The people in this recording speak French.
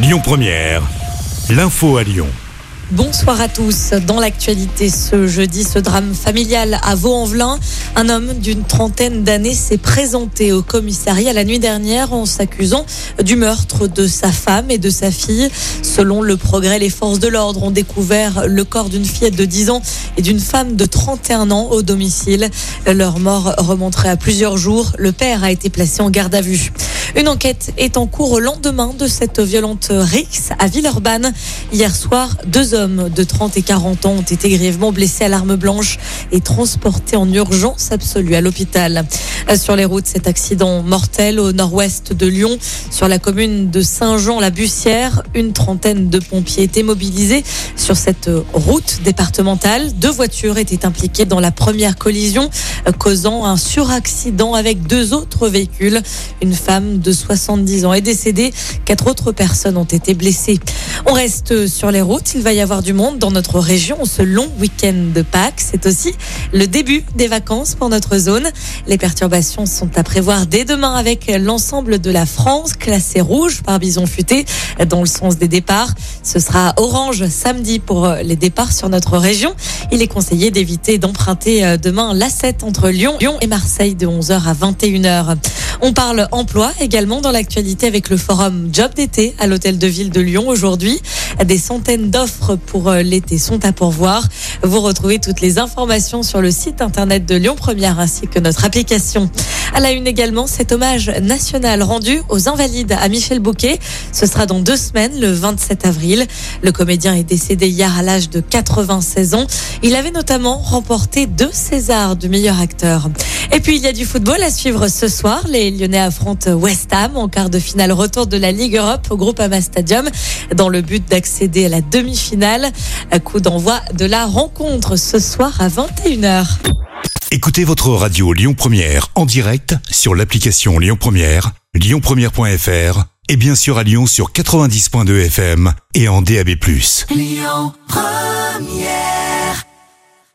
Lyon Première, l'info à Lyon. Bonsoir à tous. Dans l'actualité ce jeudi, ce drame familial à Vaux-en-Velin, un homme d'une trentaine d'années s'est présenté au commissariat la nuit dernière en s'accusant du meurtre de sa femme et de sa fille. Selon le progrès, les forces de l'ordre ont découvert le corps d'une fillette de 10 ans et d'une femme de 31 ans au domicile. Leur mort remonterait à plusieurs jours. Le père a été placé en garde à vue. Une enquête est en cours au lendemain de cette violente rixe à Villeurbanne. Hier soir, deux hommes de 30 et 40 ans ont été grièvement blessés à l'arme blanche et transportés en urgence absolue à l'hôpital. Sur les routes, cet accident mortel au nord-ouest de Lyon, sur la commune de Saint-Jean-la-Bussière, une trentaine de pompiers étaient mobilisés sur cette route départementale. Deux voitures étaient impliquées dans la première collision, causant un suraccident avec deux autres véhicules. Une femme de 70 ans est décédé. Quatre autres personnes ont été blessées. On reste sur les routes. Il va y avoir du monde dans notre région ce long week-end de Pâques. C'est aussi le début des vacances pour notre zone. Les perturbations sont à prévoir dès demain avec l'ensemble de la France classée rouge par Bison Futé dans le sens des départs. Ce sera orange samedi pour les départs sur notre région. Il est conseillé d'éviter d'emprunter demain l'A7 entre Lyon, Lyon et Marseille de 11h à 21h. On parle emploi également dans l'actualité avec le forum Job d'été à l'hôtel de ville de Lyon aujourd'hui. Des centaines d'offres pour euh, l'été sont à pourvoir. Vous retrouvez toutes les informations sur le site internet de Lyon Première ainsi que notre application. À la une également, cet hommage national rendu aux invalides à Michel Bouquet. Ce sera dans deux semaines, le 27 avril. Le comédien est décédé hier à l'âge de 96 ans. Il avait notamment remporté deux Césars du meilleur acteur. Et puis il y a du football à suivre ce soir. Les Lyonnais affrontent West Ham en quart de finale retour de la Ligue Europe au groupe Ama Stadium dans le but d'accéder à la demi-finale. Coup d'envoi de la rencontre ce soir à 21h. Écoutez votre radio Lyon Première en direct sur l'application Lyon Première, lyonpremière.fr et bien sûr à Lyon sur 90.2 FM et en DAB+. Lyon Première